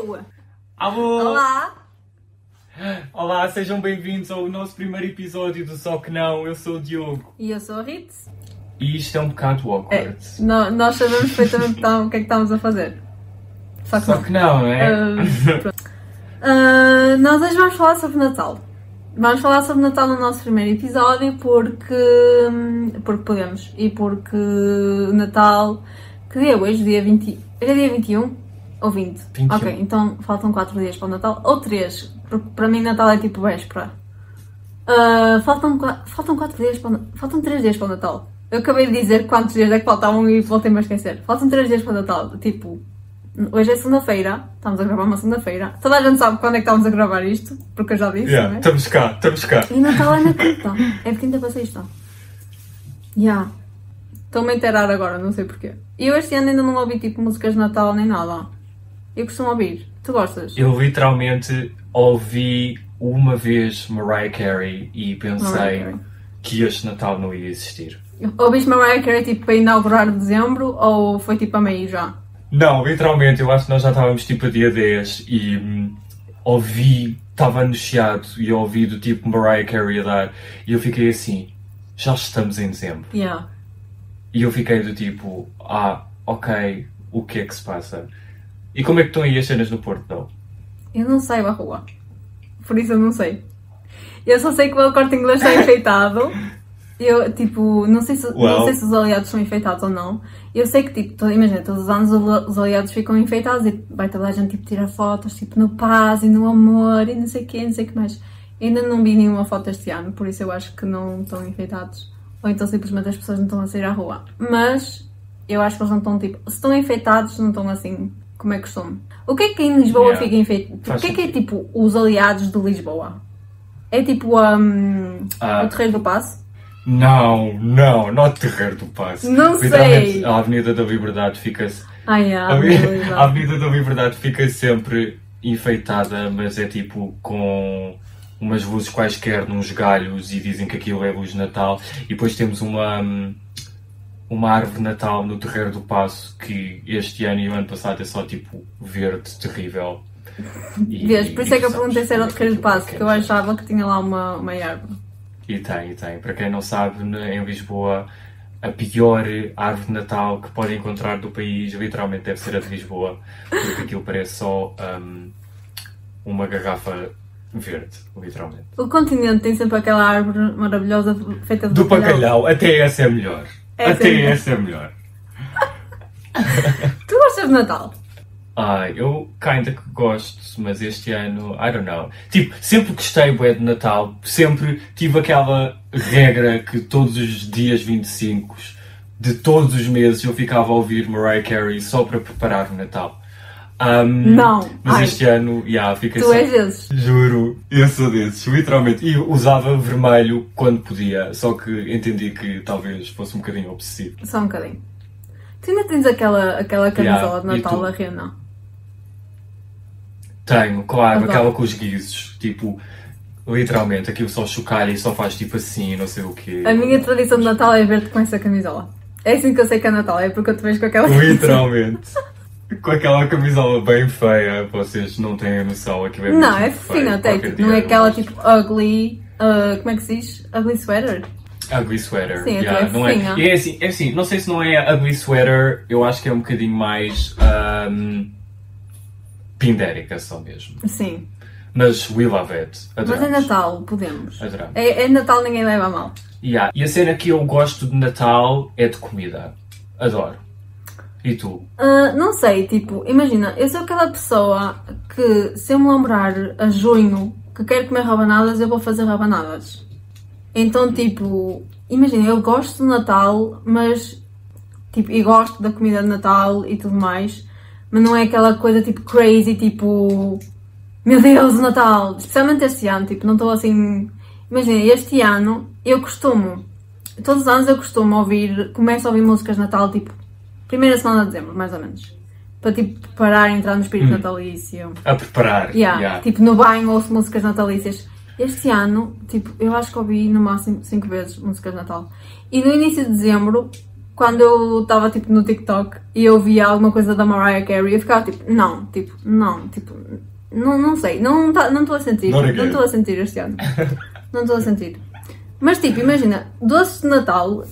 Alô! Alô! Olá! Olá, sejam bem-vindos ao nosso primeiro episódio do Só Que Não. Eu sou o Diogo. E eu sou a Ritz. E isto é um bocado É, awkward. nó- nós sabemos perfeitamente tá- o que é que estamos a fazer. Só que Só não. que não, não é? Pronto. Ah, nós hoje vamos falar sobre Natal. Vamos falar sobre Natal no nosso primeiro episódio porque, porque podemos. E porque Natal. Que dia é hoje? Dia 20. Era dia 21 ou 20? 21. Ok, então faltam 4 dias para o Natal. Ou 3, porque para mim Natal é tipo véspera. Ah, faltam, 4, faltam 4 dias para o Faltam 3 dias para o Natal. Eu acabei de dizer quantos dias é que faltavam e voltei-me a esquecer. Faltam 3 dias para o Natal. Tipo, Hoje é segunda-feira, estamos a gravar uma segunda-feira. Toda a gente sabe quando é que estamos a gravar isto, porque eu já disse, Yeah, não é? estamos cá, estamos cá. E Natal é na quinta. É de quinta para sexta. Já. Estou-me a inteirar agora, não sei porquê. E eu este ano ainda não ouvi tipo músicas de Natal nem nada. Eu costumo ouvir. Tu gostas? Eu literalmente ouvi uma vez Mariah Carey e pensei Carey. que este Natal não ia existir. Ouviste Mariah Carey tipo para inaugurar dezembro ou foi tipo a meio já? Não, literalmente, eu acho que nós já estávamos tipo a dia 10 e hum, ouvi, estava anunciado e ouvi do tipo Mariah Carey a dar e eu fiquei assim, já estamos em dezembro. Yeah. E eu fiquei do tipo, ah, ok, o que é que se passa? E como é que estão aí as cenas no Porto, não? Eu não saio à rua. Por isso eu não sei. Eu só sei que o meu corte inglês está enfeitado. Eu, tipo, não sei, se, não Uau. sei se os aliados são enfeitados ou não. Eu sei que, tipo, to- imagina, todos os anos os os aliados ficam enfeitados e vai toda a gente, tipo, tirar fotos, tipo, no paz e no amor e não sei o quê, não sei o que mais. Ainda não vi nenhuma foto este ano, por isso eu acho que não estão enfeitados. Ou então simplesmente as pessoas não estão a sair à rua. Mas eu acho que eles não estão, tipo, se estão enfeitados, não estão assim, como é costume. O que é que em Lisboa Yeah. fica enfeitado? O que é que é, tipo, os aliados de Lisboa? É tipo um, Ah. o Terreiro do Passo? Não, não, não Terreiro do Passo. Não sei. A Avenida da Liberdade fica-se. Ah, yeah, A Avenida, a. Avenida da Liberdade fica sempre enfeitada, mas é tipo com umas luzes quaisquer nos galhos e dizem que aquilo é luz de Natal. E depois temos uma, hum, uma árvore de Natal no Terreiro do Passo que este ano e o ano passado é só tipo verde, terrível. E- Vês, por isso é que eu perguntei se era o sabes Terreiro do é Passo, que porque eu é. achava que tinha lá uma, uma árvore. E tem, e tem. Para quem não sabe, em Lisboa, a pior árvore de Natal que podem encontrar do país, literalmente deve ser a de Lisboa, porque aquilo parece só hum, uma garrafa verde, literalmente. O continente tem sempre aquela árvore maravilhosa feita de Do bacalhau, até essa é melhor. Essa até é essa é melhor. Tu gostas de Natal? Ai, eu kinda que gosto, mas este ano, I don't know. Tipo, sempre gostei bué de Natal, sempre tive aquela regra que todos os dias 25 de todos os meses eu ficava a ouvir Mariah Carey só para preparar o Natal. Um, Não. Mas Ai. este ano, yeah, fiquei Tu só... és desses. Juro, eu sou desses, literalmente. E usava vermelho quando podia, só que entendi que talvez fosse um bocadinho obsessivo. Só um bocadinho. Tu ainda tens aquela, aquela camisola Yeah, de Natal da Rena? Tenho, claro, Adoro. aquela com os guizos, tipo, literalmente, aquilo só chocalha e só faz tipo assim, não sei o quê. A minha tradição de Natal é ver-te com essa camisola. É assim que eu sei que é Natal, é porque eu te vejo com aquela camisola. Literalmente. com aquela camisola bem feia, vocês não têm a noção, aquilo é Não, é fofinha até, tipo, não é aquela tipo ugly. uh, como é que se diz? Ugly sweater? Ugly sweater. Sim, yeah, até é não é, fofinha. e é assim, é assim, não sei se não é ugly sweater, eu acho que é um bocadinho mais um, pindérica só mesmo. Sim. Mas we love it. Mas é Adoramos. Natal, podemos. Adoramos. É, é Natal, ninguém leva a mal. Yeah. E a cena que eu gosto de Natal é de comida. Adoro. E tu? Ah, não sei, tipo, imagina, eu sou aquela pessoa que se eu me lembrar a junho que quero comer rabanadas, eu vou fazer rabanadas. Então, tipo, imagina, eu gosto de Natal, mas tipo, e gosto da comida de Natal e tudo mais, mas não é aquela coisa tipo crazy, tipo, meu Deus, Natal! Especialmente este ano, tipo, não estou assim. Imagina, este ano eu costumo, todos os anos eu costumo ouvir, começo a ouvir músicas de Natal, tipo, primeira semana de dezembro, mais ou menos. Para tipo parar e entrar no espírito natalício. A preparar. Yeah, Yeah. Tipo, no banho ouço músicas natalícias. Este ano, tipo, eu acho que ouvi no máximo 5 vezes músicas de Natal. E no início de dezembro, quando eu estava tipo no TikTok e eu via alguma coisa da Mariah Carey, eu ficava tipo, não, tipo, não, tipo, não, não sei, não tá, não estou a sentir, não estou a sentir este ano. Não estou a sentir. Mas tipo, imagina, doces de Natal,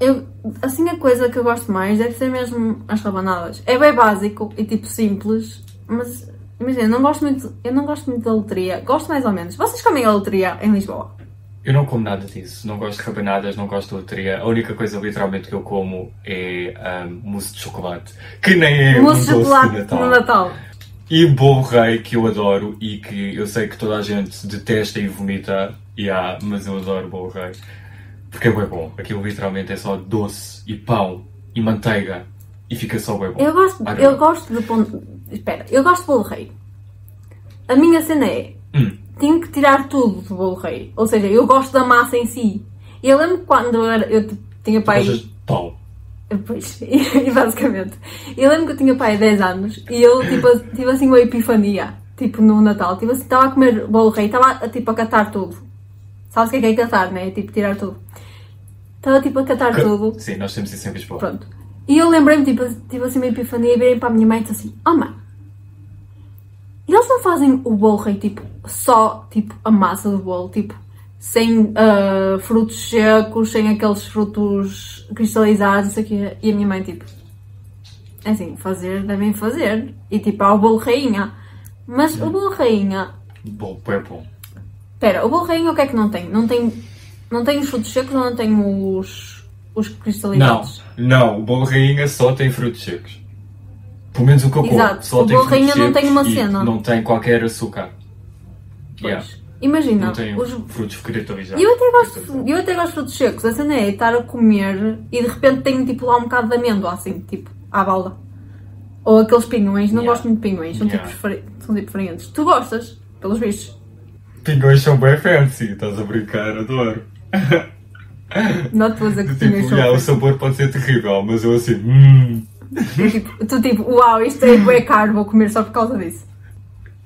eu, assim a coisa que eu gosto mais deve ser mesmo as rabanadas. É bem básico e tipo simples, mas imagina, eu não gosto muito, eu não gosto muito da loteria, gosto mais ou menos. Vocês comem a loteria em Lisboa? Eu não como nada disso. Não gosto de rabanadas, não gosto de loteria. A única coisa literalmente que eu como é ahm, mousse de chocolate. Que nem é Mousse de um doce chocolate de Natal. no Natal. E bolo rei, que eu adoro e que eu sei que toda a gente detesta e vomita. Yeah, mas eu adoro bolo rei. Porque é bem bom. Aquilo literalmente é só doce e pão e manteiga. E fica só bem bom. Eu gosto, Ah, eu gosto de pão. Espera, eu gosto de bolo rei. A minha cena é. Hum. Tenho que tirar tudo do bolo rei. Ou seja, eu gosto da massa em si. E eu lembro que quando eu, era, eu tinha pai. Gostas de pão. Pois, e basicamente. Eu lembro que eu tinha pai 10 anos e eu tipo, tive assim uma epifania. Tipo no Natal. Tipo assim, estava a comer bolo rei, estava a, tipo, a catar tudo. Sabes o que é que é catar, né? Tipo, tirar tudo. Estava tipo a catar tudo. Sim, nós temos isso em Lisboa. Pronto. E eu lembrei-me, tipo, tive assim uma epifania e virei para a minha mãe e disse assim: Oh mãe, e eles não fazem o bolo rei, tipo, só, tipo, a massa do bolo, tipo, sem ah, frutos secos, sem aqueles frutos cristalizados, não sei o quê. E a minha mãe, tipo, é assim, fazer, devem fazer. E tipo, há o bolo rainha. Mas o bolo rainha, Bom, é bom. Espera, o bolo rainha o que é que não tem? Não tem, não tem os frutos secos ou não tem os, os Não, cristalizados? não, o bolo rainha só tem frutos secos. Pelo menos o que eu como. Exato, Só o tem bolo rainha não tem uma cena. Não tem qualquer açúcar. Pois. Yeah, Imagina, não tem os, frutos cristalizados. eu, até gosto, eu até gosto de frutos secos. A cena é estar a comer e de repente tenho tipo lá um bocado de amêndoa, assim, tipo, à balda. Ou aqueles pinhões, não Yeah. gosto muito de pinhões, são, Yeah. tipo, difere- são tipo diferentes. Tu gostas, pelos bichos. Pinhões são bem fancy, estás a brincar, adoro. Vou dizer que Tipo, pinhões são yeah, o sabor pode ser terrível, mas eu assim, hum. tipo, Tu tipo, uau, isto é bué caro, vou comer só por causa disso.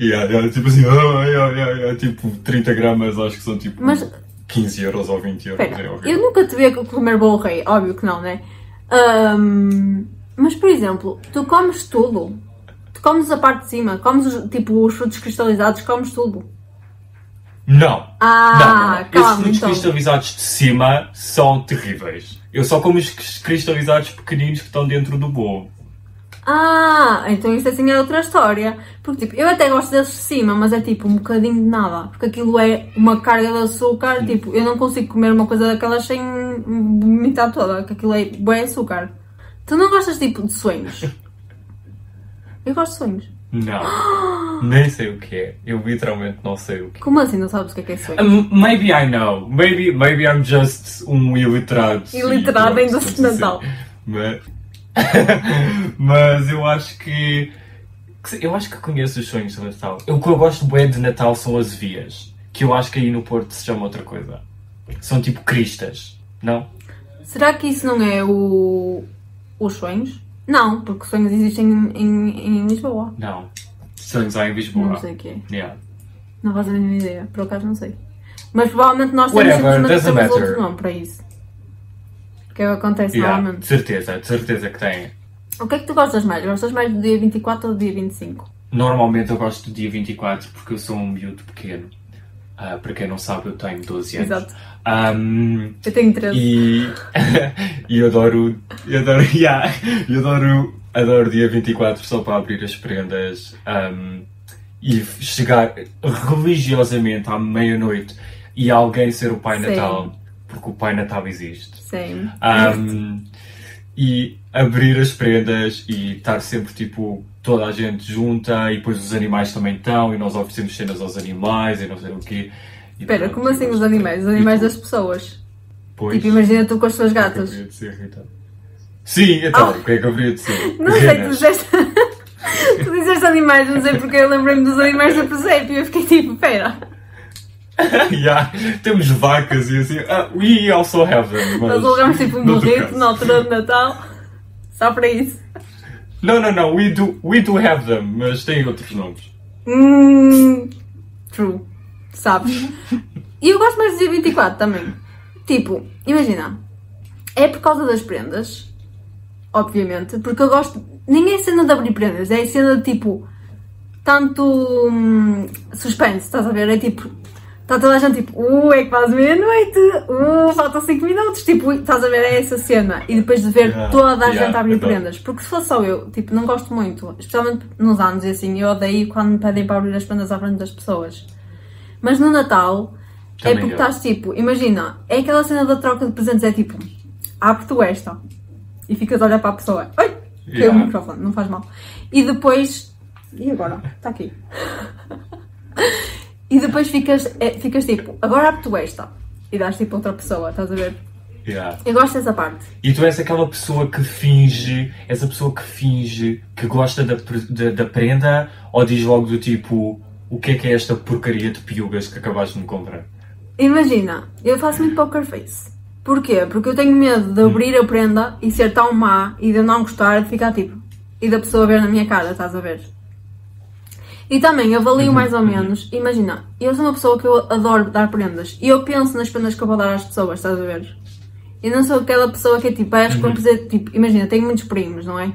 Yeah, yeah, tipo assim, ah, yeah, yeah, yeah, tipo 30 gramas, acho que são tipo Mas 15 euros ou 20 euros. Espera, é eu nunca te vi a comer bolo rei, óbvio que não, né? Ahm, mas, por exemplo, tu comes tudo. Tu comes a parte de cima, comes tipo os frutos cristalizados, comes tudo. Não. Ah, não, não. Esses calma, frutos então. cristalizados de cima são terríveis. Eu só como os cris- cristalizados pequeninos que estão dentro do bolo. Ah, então isso assim é outra história. Porque tipo, eu até gosto desses de cima, mas é tipo um bocadinho de nada. Porque aquilo é uma carga de açúcar, tipo, eu não consigo comer uma coisa daquelas sem vomitar toda, que aquilo é bué açúcar. Tu não gostas tipo de sonhos? Eu gosto de sonhos. Não. Nem sei o que é. Eu literalmente não sei o que é. Como assim não sabes o que é que é sonho? Um, maybe I know. Maybe, maybe I'm just um iliterado. Iliterado em doce de Natal. Mas, mas eu acho que, que- Eu acho que conheço os sonhos de Natal. O que eu gosto bem de Natal são as vias. Que eu acho que aí no Porto se chama outra coisa. São tipo cristas. Não? Será que isso não é o... os sonhos? Não, porque sonhos existem em, em, em Lisboa. Não. Há em Lisboa. Não sei o que é. Yeah. Não faço a mínima ideia, por acaso não sei. Mas provavelmente nós temos Whatever, simplesmente doesn't temos matter. outro nome para isso. Que é o que acontece Yeah, normalmente. De certeza, de certeza que tem. O que é que tu gostas mais? Gostas mais do dia 24 ou do dia 25? Normalmente eu gosto do dia 24 porque eu sou um miúdo pequeno. Ah, para quem não sabe, eu tenho 12 anos. Exato. Ahm, Eu tenho 13. e, e eu adoro. Eu adoro. Yeah, eu adoro. Adoro dia 24 só para abrir as prendas ahm, e chegar religiosamente à meia-noite e alguém ser o Pai Sim. Natal, porque o Pai Natal existe. Sim. Um, e abrir as prendas e estar sempre tipo toda a gente junta e depois os animais também estão e nós oferecemos cenas aos animais e não sei o quê. E Espera, como assim eu os animais? Os animais das pessoas. Pois, Tipo, imagina tu com as tuas gatas. ser, Rita? Sim, então, o que é que haveria de ser? Não sei, tu disseste. tu disseste animais, não sei porque eu lembrei-me dos animais da presépio e eu fiquei tipo, pera. Yeah, temos vacas e assim. Ah, we also have them. Mas Nós alugamos tipo um burrito caso. na altura de Natal. Só para isso. Não, não, não. We do, we do have them, mas têm outros nomes. Hum, true. Sabes? E eu gosto mais do dia 24 também. Tipo, imagina. é por causa das prendas, obviamente, porque eu gosto. Nem é cena de abrir prendas, é cena de tipo. Tanto hum, suspense, estás a ver? É tipo. Está toda a gente tipo, uh, é quase meia-noite, uh, faltam 5 minutos, tipo, estás a ver, é essa cena. E depois de ver Yeah, toda a yeah, gente a abrir então. prendas. Porque se fosse só eu, tipo, não gosto muito, especialmente nos anos e assim, eu odeio quando me pedem para abrir as prendas à frente das pessoas. Mas no Natal, é Também porque eu. estás tipo, imagina, é aquela cena da troca de presentes, é tipo, abre tu esta e ficas a olhar para a pessoa, oi, caiu Yeah. o microfone, não faz mal. E depois, e agora? Está aqui. e depois ficas, é, ficas tipo, agora abre tu esta e dás tipo outra pessoa, estás a ver? Yeah. Eu gosto dessa parte. E tu és aquela pessoa que finge, és a pessoa que finge que gosta da, da, da prenda ou diz logo do tipo o que é que é esta porcaria de piugas que acabaste de me comprar? Imagina, eu faço muito poker face. Porquê? Porque eu tenho medo de abrir a prenda e ser tão má e de eu não gostar de ficar tipo. E da pessoa ver na minha cara, estás a ver? E também avalio mais ou menos. Imagina, eu sou uma pessoa que eu adoro dar prendas e eu penso nas prendas que eu vou dar às pessoas, estás a ver? Eu não sou aquela pessoa que é tipo, vai às compras e, tipo, imagina, tenho muitos primos, não é?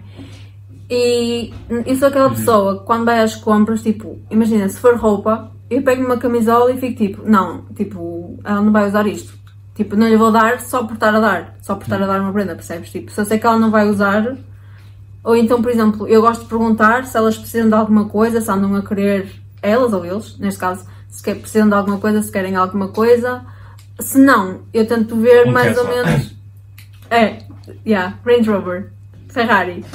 E eu sou aquela pessoa que quando vai às compras, tipo, imagina, se for roupa, eu pego uma camisola e fico tipo, não, tipo, ela não vai usar isto. Tipo, não lhe vou dar só por estar a dar, só por estar a dar uma prenda, percebes? Tipo, se eu sei que ela não vai usar, ou então, por exemplo, eu gosto de perguntar se elas precisam de alguma coisa, se andam a querer, elas ou eles, neste caso, se quer- precisam de alguma coisa, se querem alguma coisa. Se não, eu tento ver Um mais ou menos. É, yeah, Range Rover, Ferrari.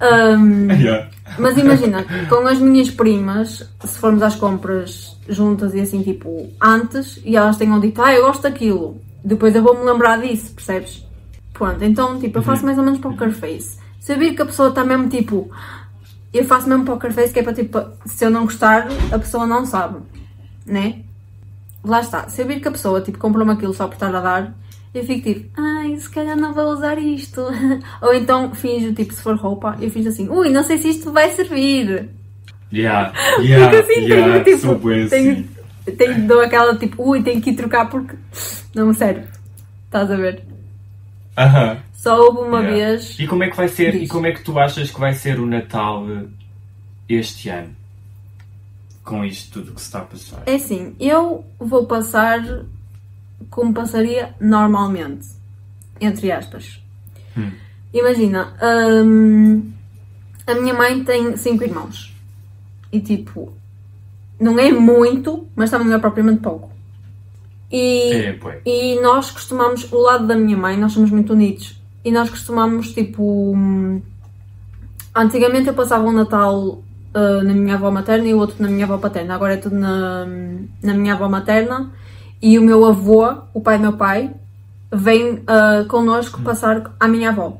Um, Yeah. mas imagina, com as minhas primas, se formos às compras juntas e assim, tipo, antes, e elas tenham dito, ah, eu gosto daquilo, depois eu vou-me lembrar disso, percebes? Pronto, então, tipo, eu faço mais ou menos poker face. Se eu vir que a pessoa está mesmo, tipo, eu faço mesmo poker face, que é para, tipo, se eu não gostar, a pessoa não sabe, né? Lá está, se eu vir que a pessoa, tipo, comprou-me aquilo só por estar a dar, eu fico tipo, ai, se calhar não vou usar isto. Ou então finjo, tipo, se for roupa, eu finjo assim, ui, não sei se isto vai servir. Yeah. Yeah. Fico assim, yeah. tenho, Sou tipo, tenho, assim. Tenho, dou aquela tipo, ui, tenho que ir trocar porque não serve. Estás a ver? Aham. Só houve uma Yeah. vez. E como é que vai ser? E Diz. como é que tu achas que vai ser o Natal este ano? Com isto tudo que se está a passar. É assim, eu vou passar como passaria normalmente. Entre aspas. Hum. Imagina, hum, a minha mãe tem cinco irmãos. E tipo, não é muito, mas também não é propriamente pouco. E, É, e nós costumamos, o lado da minha mãe, nós somos muito unidos. E nós costumamos, tipo. Antigamente eu passava um Natal ah, na minha avó materna e o outro na minha avó paterna. Agora é tudo na, na minha avó materna. E o meu avô, o pai do meu pai, vem ah, connosco passar à minha avó.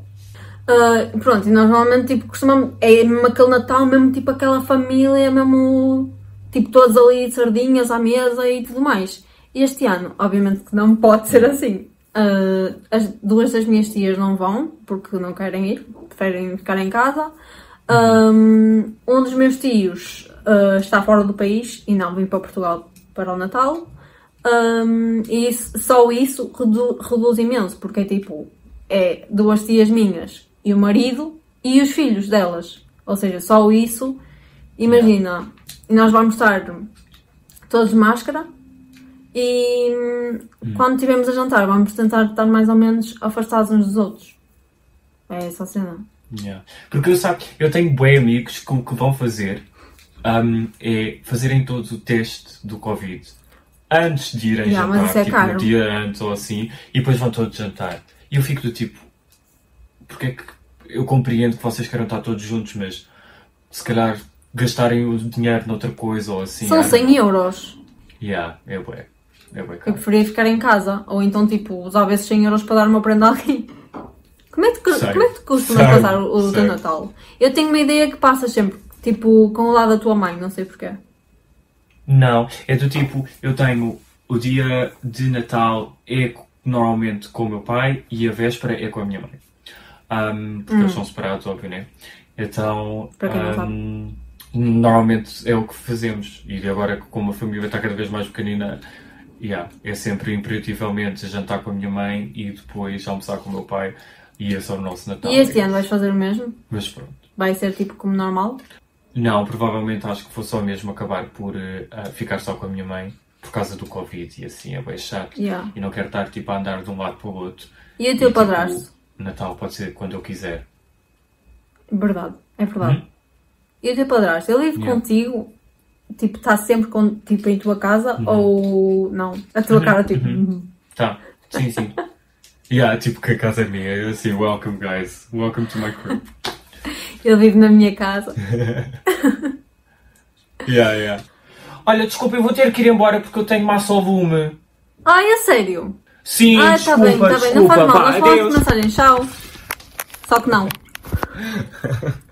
Ah, pronto, e nós normalmente tipo, costumamos. É mesmo aquele Natal, mesmo tipo aquela família, mesmo. Tipo, todos ali sardinhas à mesa e tudo mais. Este ano, obviamente que não pode ser assim. Ah, as duas das minhas tias não vão, porque não querem ir, preferem ficar em casa. Um, um dos meus tios ah, está fora do país e não vem para Portugal para o Natal. Um, e isso- só isso redu- reduz imenso, porque é tipo, é duas tias minhas e o marido e os filhos delas. Ou seja, só isso, imagina, nós vamos estar todos de máscara e hum, quando estivermos a jantar vamos tentar estar mais ou menos afastados uns dos outros. É essa a cena. Yeah. Porque eu, sabe, eu tenho bem amigos que o que vão fazer um, é fazerem todos o teste do Covid antes de irem Yeah, jantar, é tipo caro. um dia antes ou assim, e depois vão todos jantar. E eu fico do tipo, porque é que eu compreendo que vocês queiram estar todos juntos, mas se calhar gastarem o dinheiro noutra coisa ou assim. São ah, 100 euros. Yeah, é bué. É bué Eu caro. preferia ficar em casa. Ou então, tipo, usava esses 100 euros para dar uma prenda a alguém. Como é que, Sei. como é que tu costumas Sei. passar o, o teu Sei. Natal? Eu tenho uma ideia que passas sempre, tipo, com o lado da tua mãe, não sei porquê. Não, é do tipo, eu tenho o dia de Natal é normalmente com o meu pai e a véspera é com a minha mãe. Ahm, porque eles são separados, óbvio, né? Então, Hum. Para quem não sabe. Normalmente é o que fazemos. E agora, como a família está cada vez mais pequenina, yeah, é sempre imperativamente jantar com a minha mãe e depois almoçar com o meu pai e esse é o nosso Natal. E este ano vais fazer o mesmo? Mas pronto. Vai ser tipo como normal? Não, provavelmente acho que vou só mesmo acabar por ah, ficar só com a minha mãe por causa do Covid e assim é bem chato. Yeah. E não quero estar tipo a andar de um lado para o outro. E o teu tipo, padrasto? Natal pode ser quando eu quiser. Verdade, é verdade. Hum? E o teu padrasto? Ele vive Yeah. contigo? Tipo, está sempre com, tipo, em tua casa? Ou não? A tua Uhum, cara, tipo. uhum. uhum. Tá, sim, sim. yeah, tipo que a casa é minha. Eu assim, welcome guys. Welcome to my crib. Ele vive na minha casa. Yeah, yeah. Olha, desculpa, eu vou ter que ir embora porque eu tenho massa ao lume. Ai, é sério? Sim, ah, desculpa, tá bem, tá bem. Não faz mal, nós falamos por mensagem. Tchau. Só que não.